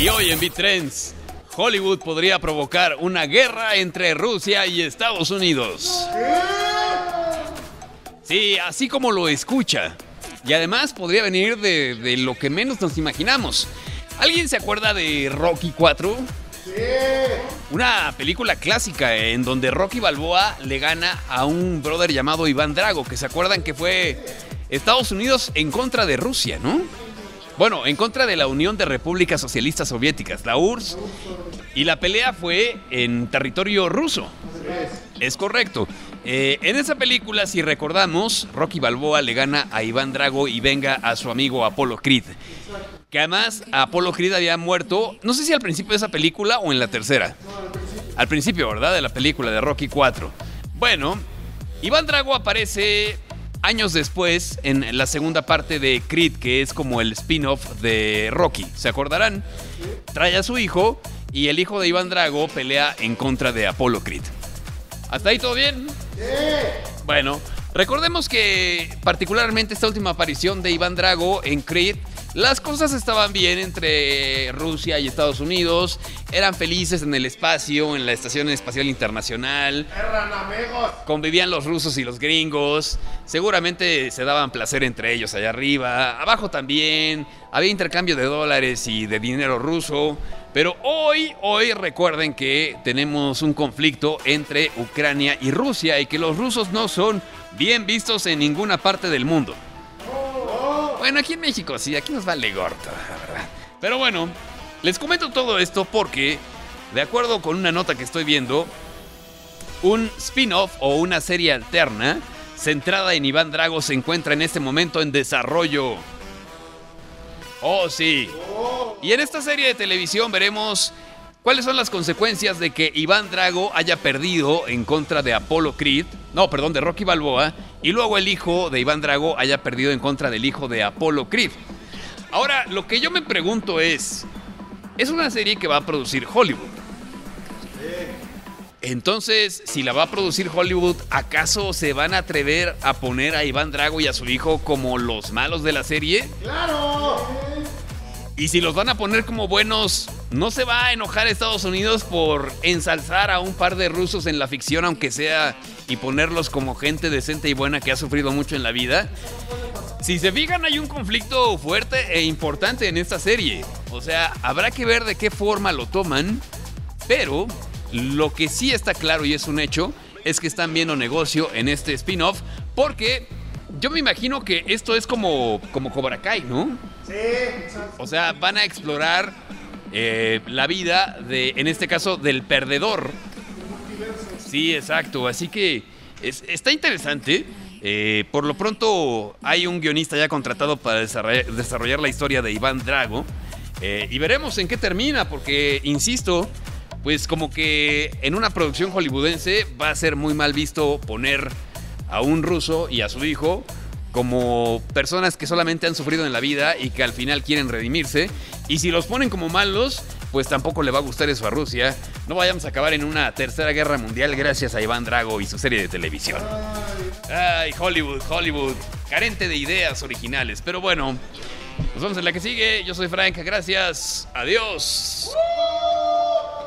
Y hoy en Trends, Hollywood podría provocar una guerra entre Rusia y Estados Unidos. Sí, así como lo escucha. Y además podría venir de, de lo que menos nos imaginamos. ¿Alguien se acuerda de Rocky 4? Sí. Una película clásica en donde Rocky Balboa le gana a un brother llamado Iván Drago, que se acuerdan que fue Estados Unidos en contra de Rusia, ¿no? Bueno, en contra de la Unión de Repúblicas Socialistas Soviéticas, la URSS, y la pelea fue en territorio ruso. Es correcto. Eh, en esa película, si recordamos, Rocky Balboa le gana a Iván Drago y venga a su amigo Apolo Creed. Que además Apolo Creed había muerto, no sé si al principio de esa película o en la tercera. Al principio, ¿verdad? De la película de Rocky 4. Bueno, Iván Drago aparece años después en la segunda parte de Creed, que es como el spin-off de Rocky. ¿Se acordarán? Trae a su hijo y el hijo de Iván Drago pelea en contra de Apolo Creed. ¿Hasta ahí todo bien? Sí. Bueno, recordemos que particularmente esta última aparición de Iván Drago en Creed las cosas estaban bien entre Rusia y Estados Unidos. Eran felices en el espacio, en la Estación Espacial Internacional. Amigos. Convivían los rusos y los gringos. Seguramente se daban placer entre ellos allá arriba. Abajo también. Había intercambio de dólares y de dinero ruso. Pero hoy, hoy recuerden que tenemos un conflicto entre Ucrania y Rusia y que los rusos no son bien vistos en ninguna parte del mundo. Bueno, aquí en México sí, aquí nos vale gordo, la verdad. Pero bueno, les comento todo esto porque, de acuerdo con una nota que estoy viendo, un spin-off o una serie alterna centrada en Iván Drago se encuentra en este momento en desarrollo. Oh, sí. Y en esta serie de televisión veremos cuáles son las consecuencias de que Iván Drago haya perdido en contra de Apolo Creed no, perdón, de Rocky Balboa, y luego el hijo de Iván Drago haya perdido en contra del hijo de Apolo Creed. Ahora, lo que yo me pregunto es, es una serie que va a producir Hollywood. Entonces, si la va a producir Hollywood, ¿acaso se van a atrever a poner a Iván Drago y a su hijo como los malos de la serie? ¡Claro! Y si los van a poner como buenos, ¿no se va a enojar Estados Unidos por ensalzar a un par de rusos en la ficción, aunque sea, y ponerlos como gente decente y buena que ha sufrido mucho en la vida? Si se fijan, hay un conflicto fuerte e importante en esta serie. O sea, habrá que ver de qué forma lo toman, pero lo que sí está claro y es un hecho es que están viendo negocio en este spin-off porque yo me imagino que esto es como, como Cobra Kai, ¿no? O sea, van a explorar eh, la vida de, en este caso, del perdedor. Sí, exacto. Así que está interesante. Eh, por lo pronto hay un guionista ya contratado para desarrollar, la historia de Iván Drago. Eh, y veremos en qué termina, porque, insisto, pues como que en una producción hollywoodense va a ser muy mal visto poner a un ruso y a su hijo como personas que solamente han sufrido en la vida y que al final quieren redimirse. Y si los ponen como malos, pues tampoco le va a gustar eso a Rusia. No vayamos a acabar en una tercera guerra mundial gracias a Iván Drago y su serie de televisión. Ay, Hollywood, Hollywood, carente de ideas originales. Pero bueno, nos vemos en la que sigue. Yo soy Frank, gracias. Adiós.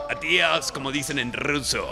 Adiós, como dicen en ruso.